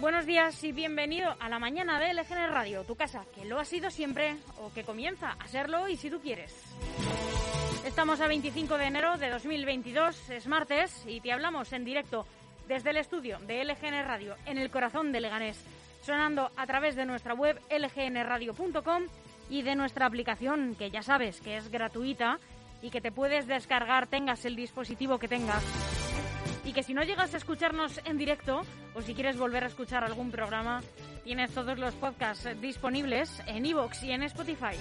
Buenos días y bienvenido a la mañana de LGN Radio, tu casa, que lo ha sido siempre o que comienza a serlo y si tú quieres. Estamos a 25 de enero de 2022, es martes y te hablamos en directo desde el estudio de LGN Radio en el corazón de Leganés, sonando a través de nuestra web lgnradio.com y de nuestra aplicación, que ya sabes que es gratuita y que te puedes descargar tengas el dispositivo que tengas y que si no llegas a escucharnos en directo o si quieres volver a escuchar algún programa, tienes todos los podcasts disponibles en iVoox y en Spotify.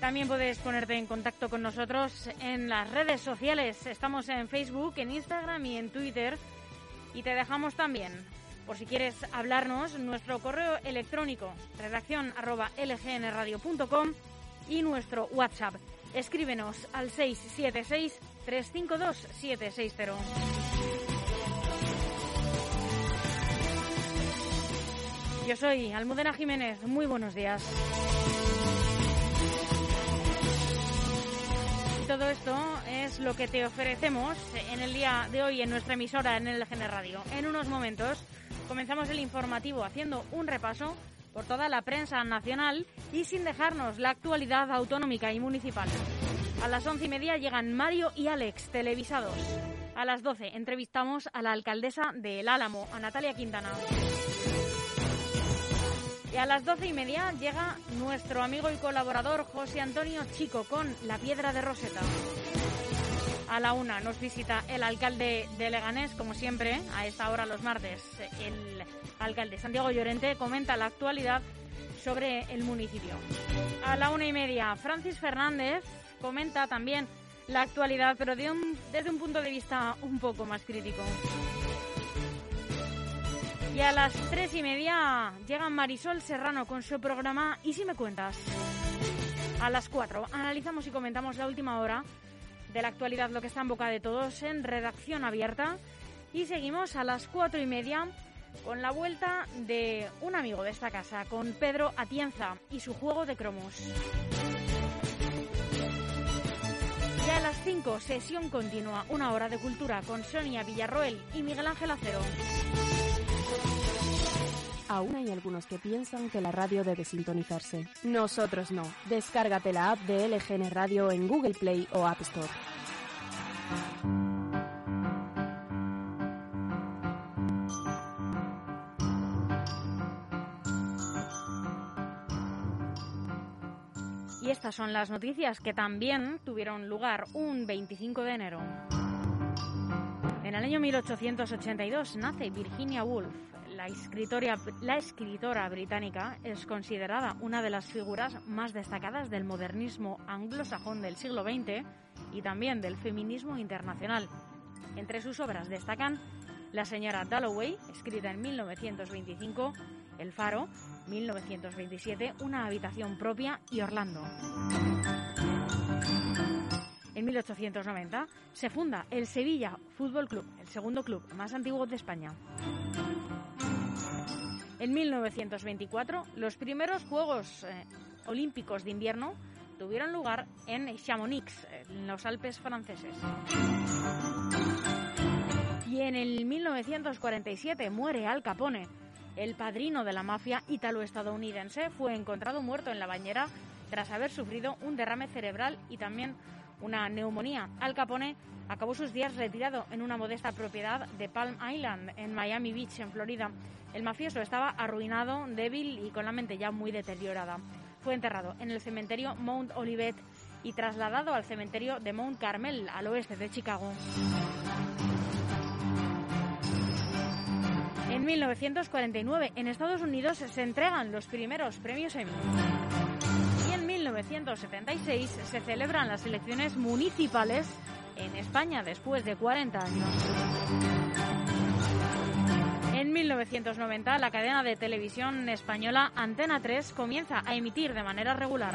También puedes ponerte en contacto con nosotros en las redes sociales. Estamos en Facebook, en Instagram y en Twitter. Y te dejamos también, por si quieres hablarnos, nuestro correo electrónico redacción arroba lgnradio.com y nuestro WhatsApp. Escríbenos al 676 352-760. Yo soy Almudena Jiménez. Muy buenos días. todo esto es lo que te ofrecemos en el día de hoy en nuestra emisora en el GN Radio. En unos momentos comenzamos el informativo haciendo un repaso por toda la prensa nacional y sin dejarnos la actualidad autonómica y municipal. A las once y media llegan Mario y Alex, televisados. A las doce entrevistamos a la alcaldesa de El Álamo, a Natalia Quintana. Y a las doce y media llega nuestro amigo y colaborador José Antonio Chico con La Piedra de Roseta. A la una nos visita el alcalde de Leganés, como siempre, a esta hora los martes. El alcalde Santiago Llorente comenta la actualidad sobre el municipio. A la una y media, Francis Fernández comenta también la actualidad, pero desde un punto de vista un poco más crítico. Y a las tres y media llega Marisol Serrano con su programa ¿Y si me cuentas? A las cuatro analizamos y comentamos la última hora de la actualidad, lo que está en boca de todos en redacción abierta. Y seguimos a las cuatro y media con la vuelta de un amigo de esta casa, con Pedro Atienza y su juego de cromos. Ya a las 5, sesión continua, una hora de cultura con Sonia Villarroel y Miguel Ángel Acero. Aún hay algunos que piensan que la radio debe sintonizarse. Nosotros no. Descárgate la app de LGN Radio en Google Play o App Store. Y estas son las noticias que también tuvieron lugar un 25 de enero. En el año 1882 nace Virginia Woolf. La escritora, la escritora británica es considerada una de las figuras más destacadas del modernismo anglosajón del siglo XX y también del feminismo internacional. Entre sus obras destacan La señora Dalloway, escrita en 1925, El Faro, 1927, Una habitación propia y Orlando. En 1890 se funda el Sevilla Fútbol Club, el segundo club más antiguo de España. En 1924, los primeros Juegos eh, Olímpicos de Invierno tuvieron lugar en Chamonix, en los Alpes franceses. Y en el 1947 muere Al Capone, el padrino de la mafia italo-estadounidense, fue encontrado muerto en la bañera tras haber sufrido un derrame cerebral y también una neumonía. Al Capone acabó sus días retirado en una modesta propiedad de Palm Island, en Miami Beach, en Florida. El mafioso estaba arruinado, débil y con la mente ya muy deteriorada. Fue enterrado en el cementerio Mount Olivet y trasladado al cementerio de Mount Carmel, al oeste de Chicago. En 1949, en Estados Unidos se entregan los primeros premios Emmy. Y en 1976 se celebran las elecciones municipales en España después de 40 años. En 1990, la cadena de televisión española Antena 3 comienza a emitir de manera regular.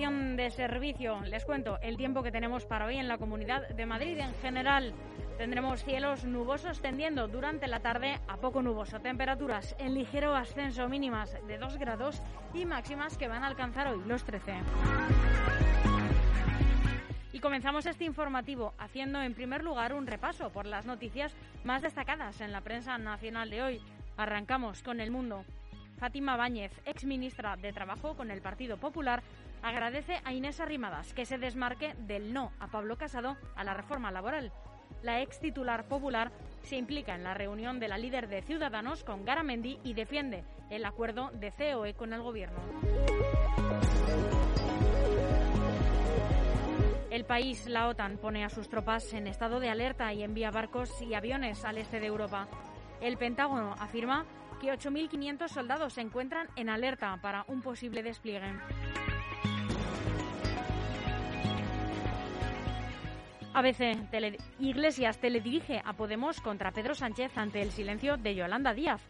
Información de servicio, les cuento el tiempo que tenemos para hoy en la Comunidad de Madrid. En general, tendremos cielos nubosos tendiendo durante la tarde a poco nuboso. Temperaturas en ligero ascenso mínimas de 2 grados y máximas que van a alcanzar hoy los 13. Y comenzamos este informativo haciendo en primer lugar un repaso por las noticias más destacadas en la prensa nacional de hoy. Arrancamos con el mundo. Fátima Báñez, ex ministra de Trabajo con el Partido Popular, agradece a Inés Arrimadas que se desmarque del no a Pablo Casado a la reforma laboral. La ex titular popular se implica en la reunión de la líder de Ciudadanos con Garamendi y defiende el acuerdo de COE con el gobierno. El país, la OTAN, pone a sus tropas en estado de alerta y envía barcos y aviones al este de Europa. El Pentágono afirma que 8.500 soldados se encuentran en alerta para un posible despliegue. ABC tele Iglesias teledirige a Podemos contra Pedro Sánchez ante el silencio de Yolanda Díaz.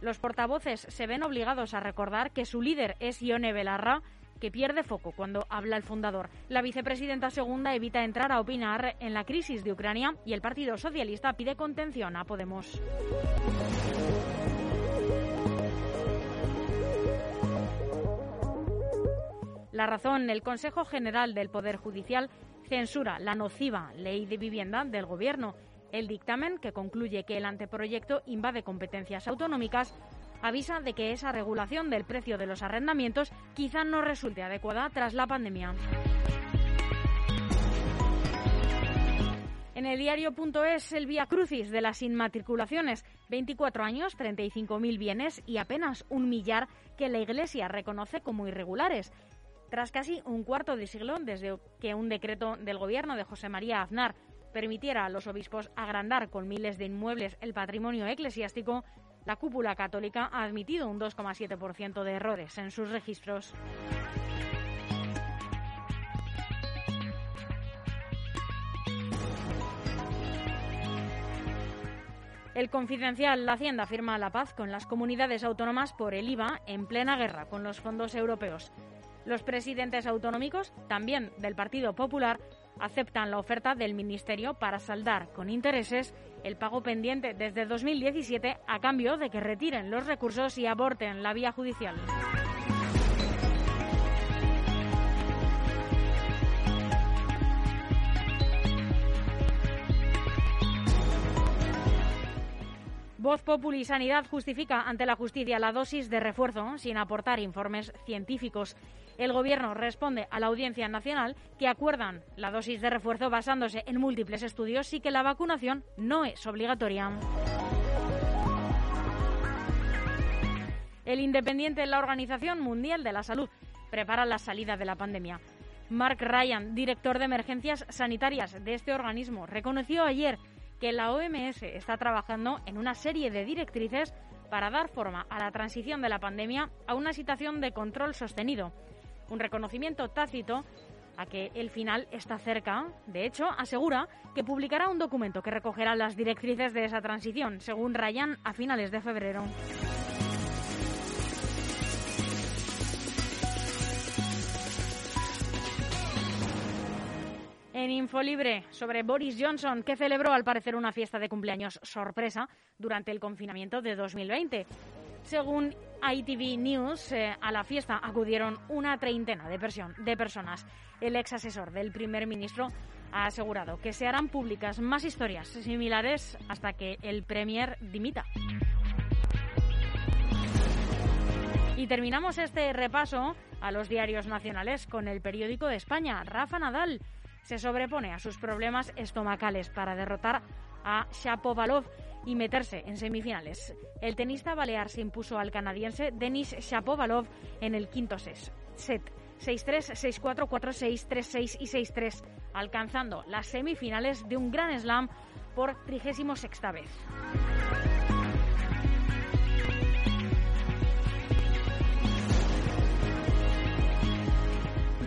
Los portavoces se ven obligados a recordar que su líder es Ione Belarra, que pierde foco cuando habla el fundador. La vicepresidenta segunda evita entrar a opinar en la crisis de Ucrania y el Partido Socialista pide contención a Podemos. La razón, el Consejo General del Poder Judicial censura la nociva ley de vivienda del Gobierno. El dictamen, que concluye que el anteproyecto invade competencias autonómicas, avisa de que esa regulación del precio de los arrendamientos quizá no resulte adecuada tras la pandemia. En el diario.es el vía crucis de las inmatriculaciones, 24 años, 35.000 bienes y apenas un millar que la Iglesia reconoce como irregulares. Tras casi un cuarto de siglo desde que un decreto del gobierno de José María Aznar permitiera a los obispos agrandar con miles de inmuebles el patrimonio eclesiástico, la cúpula católica ha admitido un 2,7% de errores en sus registros. El confidencial La Hacienda firma la paz con las comunidades autónomas por el IVA en plena guerra con los fondos europeos. Los presidentes autonómicos, también del Partido Popular, aceptan la oferta del Ministerio para saldar con intereses el pago pendiente desde 2017 a cambio de que retiren los recursos y aborten la vía judicial. Voz Populi Sanidad justifica ante la justicia la dosis de refuerzo sin aportar informes científicos. El Gobierno responde a la Audiencia Nacional que acuerdan la dosis de refuerzo basándose en múltiples estudios y que la vacunación no es obligatoria. El Independiente, la Organización Mundial de la Salud, prepara la salida de la pandemia. Mark Ryan, director de emergencias sanitarias de este organismo, reconoció ayer que la OMS está trabajando en una serie de directrices para dar forma a la transición de la pandemia a una situación de control sostenido. Un reconocimiento tácito a que el final está cerca. De hecho, asegura que publicará un documento que recogerá las directrices de esa transición, según Ryan, a finales de febrero. En Infolibre, sobre Boris Johnson, que celebró al parecer una fiesta de cumpleaños sorpresa durante el confinamiento de 2020. Según ITV News, eh, a la fiesta acudieron una treintena de, de personas. El ex asesor del primer ministro ha asegurado que se harán públicas más historias similares hasta que el Premier dimita. Y terminamos este repaso a los diarios nacionales con el periódico de España. Rafa Nadal se sobrepone a sus problemas estomacales para derrotar a Shapovalov. y meterse en semifinales. El tenista balear se impuso al canadiense Denis Shapovalov en el quinto set. 6-3, 6-4, 4-6, 3-6 y 6-3, alcanzando las semifinales de un gran slam por 36 vez.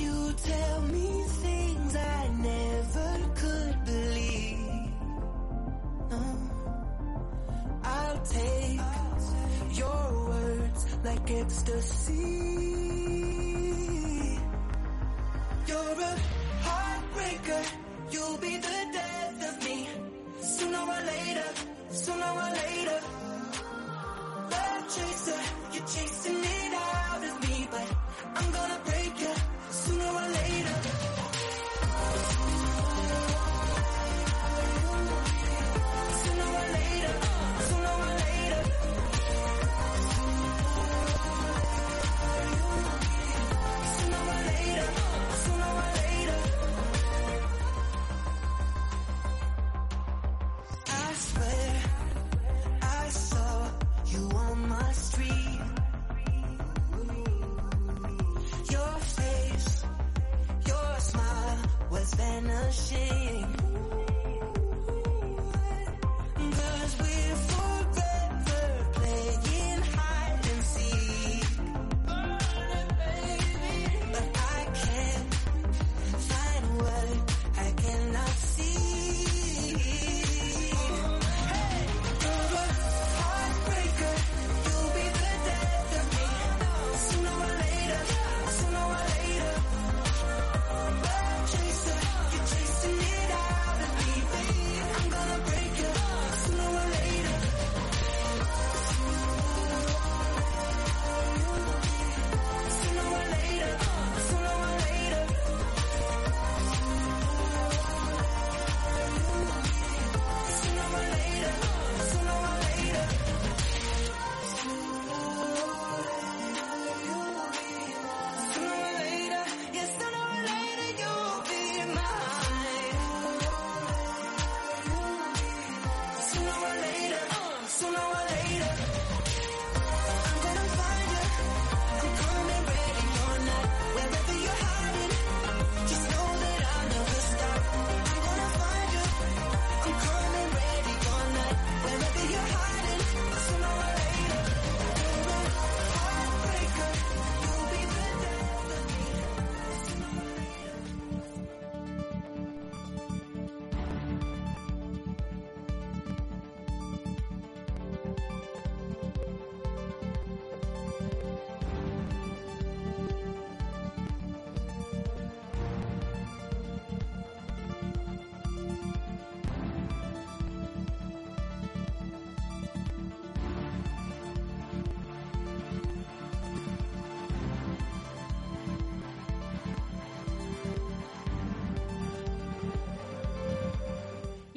You tell me things I never could believe. No, I'll take your words like ecstasy. You're a heartbreaker. You'll be the death of me. Sooner or later, sooner or later. Love chaser, you're chasing it out of me, but I'm gonna was vanishing.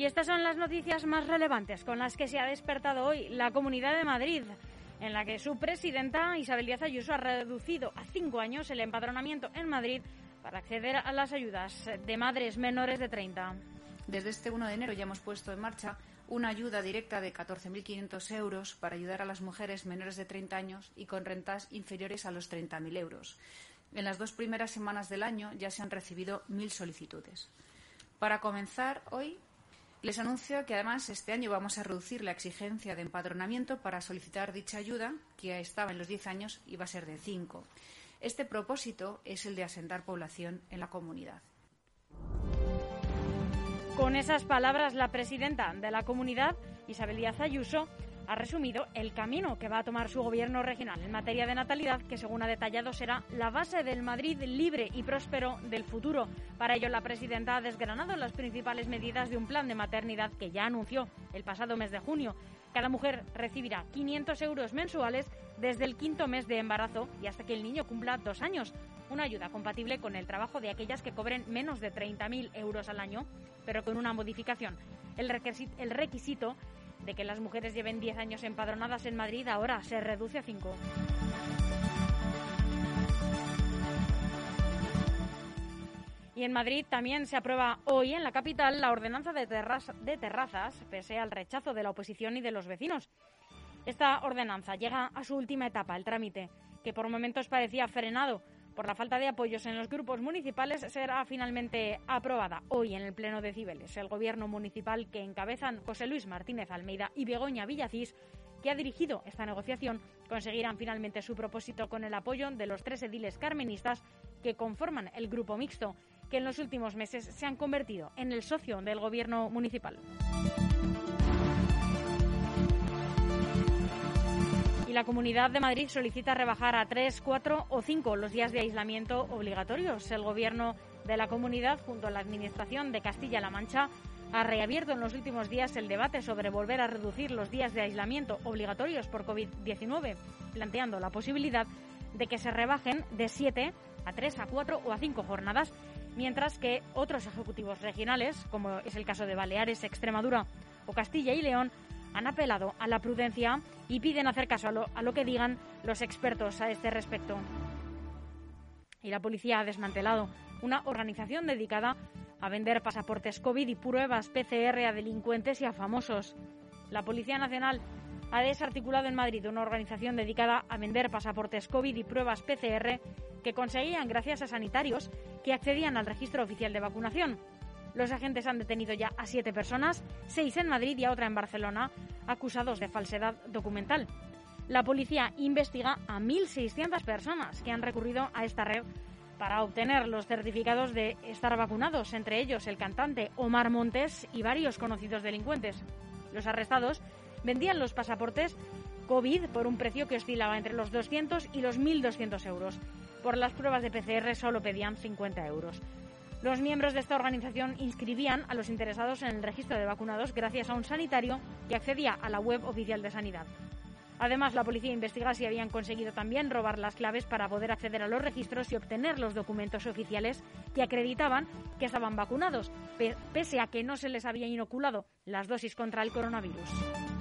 Y estas son las noticias más relevantes con las que se ha despertado hoy la Comunidad de Madrid, en la que su presidenta Isabel Díaz Ayuso ha reducido a cinco años el empadronamiento en Madrid para acceder a las ayudas de madres menores de 30. Desde este 1 de enero ya hemos puesto en marcha una ayuda directa de 14.500 euros para ayudar a las mujeres menores de 30 años y con rentas inferiores a los 30.000 euros. En las dos primeras semanas del año ya se han recibido 1.000 solicitudes. Para comenzar hoy, les anuncio que además este año vamos a reducir la exigencia de empadronamiento para solicitar dicha ayuda, que estaba en los 10 años y va a ser de 5. Este propósito es el de asentar población en la comunidad. Con esas palabras, la presidenta de la comunidad, Isabel Díaz Ayuso, ha resumido el camino que va a tomar su gobierno regional en materia de natalidad, que según ha detallado será la base del Madrid libre y próspero del futuro. Para ello, la presidenta ha desgranado las principales medidas de un plan de maternidad que ya anunció el pasado mes de junio. Cada mujer recibirá 500 euros mensuales desde el quinto mes de embarazo y hasta que el niño cumpla dos años. Una ayuda compatible con el trabajo de aquellas que cobren menos de 30.000 euros al año, pero con una modificación. El requisito, de que las mujeres lleven 10 años empadronadas en Madrid ahora se reduce a 5. Y en Madrid también se aprueba hoy en la capital la ordenanza de, de terrazas, pese al rechazo de la oposición y de los vecinos. Esta ordenanza llega a su última etapa, el trámite, que por momentos parecía frenado por la falta de apoyos en los grupos municipales, será finalmente aprobada hoy en el Pleno de Cibeles. El gobierno municipal que encabezan José Luis Martínez Almeida y Begoña Villacís, que ha dirigido esta negociación, conseguirán finalmente su propósito con el apoyo de los tres ediles carmenistas que conforman el grupo mixto, que en los últimos meses se han convertido en el socio del gobierno municipal. La Comunidad de Madrid solicita rebajar a tres, cuatro o cinco los días de aislamiento obligatorios. El Gobierno de la comunidad, junto a la Administración de Castilla-La Mancha, ha reabierto en los últimos días el debate sobre volver a reducir los días de aislamiento obligatorios por COVID-19, planteando la posibilidad de que se rebajen de siete a tres, a cuatro o a cinco jornadas, mientras que otros ejecutivos regionales, como es el caso de Baleares, Extremadura o Castilla y León, han apelado a la prudencia y piden hacer caso a lo, que digan los expertos a este respecto. Y la policía ha desmantelado una organización dedicada a vender pasaportes COVID y pruebas PCR a delincuentes y a famosos. La Policía Nacional ha desarticulado en Madrid una organización dedicada a vender pasaportes COVID y pruebas PCR que conseguían gracias a sanitarios que accedían al registro oficial de vacunación. Los agentes han detenido ya a siete personas, seis en Madrid y a otra en Barcelona, acusados de falsedad documental. La policía investiga a 1.600 personas que han recurrido a esta red para obtener los certificados de estar vacunados, entre ellos el cantante Omar Montes y varios conocidos delincuentes. Los arrestados vendían los pasaportes COVID por un precio que oscilaba entre los 200 y los 1.200 euros. Por las pruebas de PCR solo pedían 50 euros. Los miembros de esta organización inscribían a los interesados en el registro de vacunados gracias a un sanitario que accedía a la web oficial de sanidad. Además, la policía investiga si habían conseguido también robar las claves para poder acceder a los registros y obtener los documentos oficiales que acreditaban que estaban vacunados, pese a que no se les había inoculado las dosis contra el coronavirus.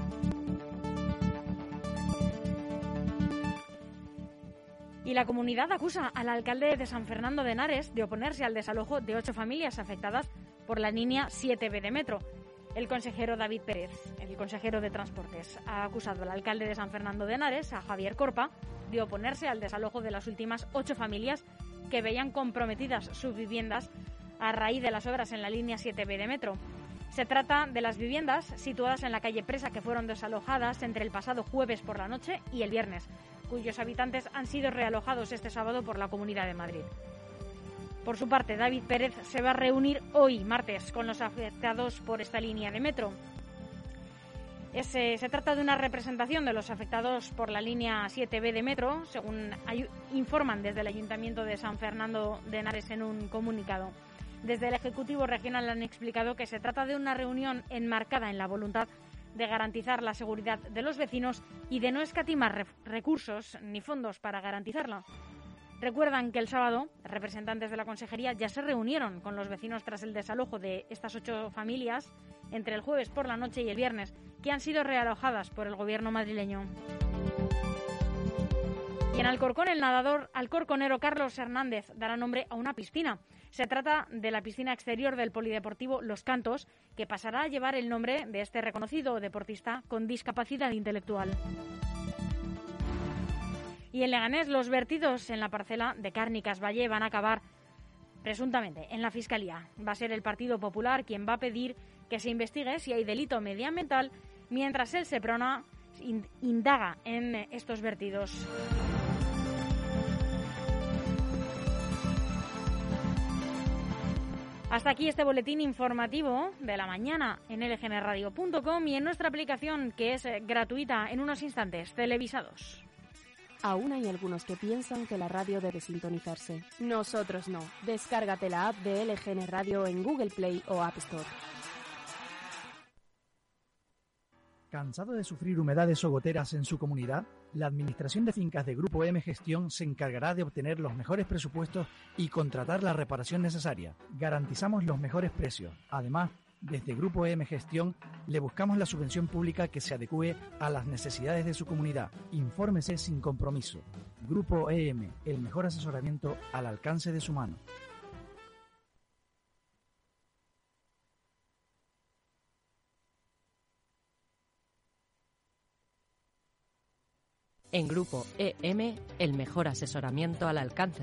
Y la comunidad acusa al alcalde de San Fernando de Henares de oponerse al desalojo de ocho familias afectadas por la línea 7B de metro. El consejero David Pérez, el consejero de Transportes, ha acusado al alcalde de San Fernando de Henares, a Javier Corpa, de oponerse al desalojo de las últimas ocho familias que veían comprometidas sus viviendas a raíz de las obras en la línea 7B de metro. Se trata de las viviendas situadas en la calle Presa que fueron desalojadas entre el pasado jueves por la noche y el viernes, cuyos habitantes han sido realojados este sábado por la Comunidad de Madrid. Por su parte, David Pérez se va a reunir hoy, martes, con los afectados por esta línea de metro. Es, eh, se trata de una representación de los afectados por la línea 7B de metro, según informan desde el Ayuntamiento de San Fernando de Henares en un comunicado. Desde el Ejecutivo Regional han explicado que se trata de una reunión enmarcada en la voluntad de garantizar la seguridad de los vecinos y de no escatimar recursos ni fondos para garantizarla. Recuerdan que el sábado representantes de la Consejería ya se reunieron con los vecinos tras el desalojo de estas ocho familias entre el jueves por la noche y el viernes, que han sido realojadas por el gobierno madrileño. Y en Alcorcón, el nadador alcorconero Carlos Hernández dará nombre a una piscina. Se trata de la piscina exterior del Polideportivo Los Cantos, que pasará a llevar el nombre de este reconocido deportista con discapacidad intelectual. Y en Leganés, los vertidos en la parcela de Cárnicas Valle van a acabar presuntamente en la Fiscalía. Va a ser el Partido Popular quien va a pedir que se investigue si hay delito medioambiental, mientras el Seprona indaga en estos vertidos. Hasta aquí este boletín informativo de la mañana en lgnradio.com y en nuestra aplicación que es eh, gratuita en unos instantes, televisados. Aún hay algunos que piensan que la radio debe sintonizarse. Nosotros no. Descárgate la app de LGN Radio en Google Play o App Store. ¿Cansado de sufrir humedades o goteras en su comunidad? La Administración de Fincas de Grupo M Gestión se encargará de obtener los mejores presupuestos y contratar la reparación necesaria. Garantizamos los mejores precios. Además, desde Grupo M Gestión le buscamos la subvención pública que se adecue a las necesidades de su comunidad. Infórmese sin compromiso. Grupo EM, el mejor asesoramiento al alcance de su mano. En Grupo EM, el mejor asesoramiento al alcance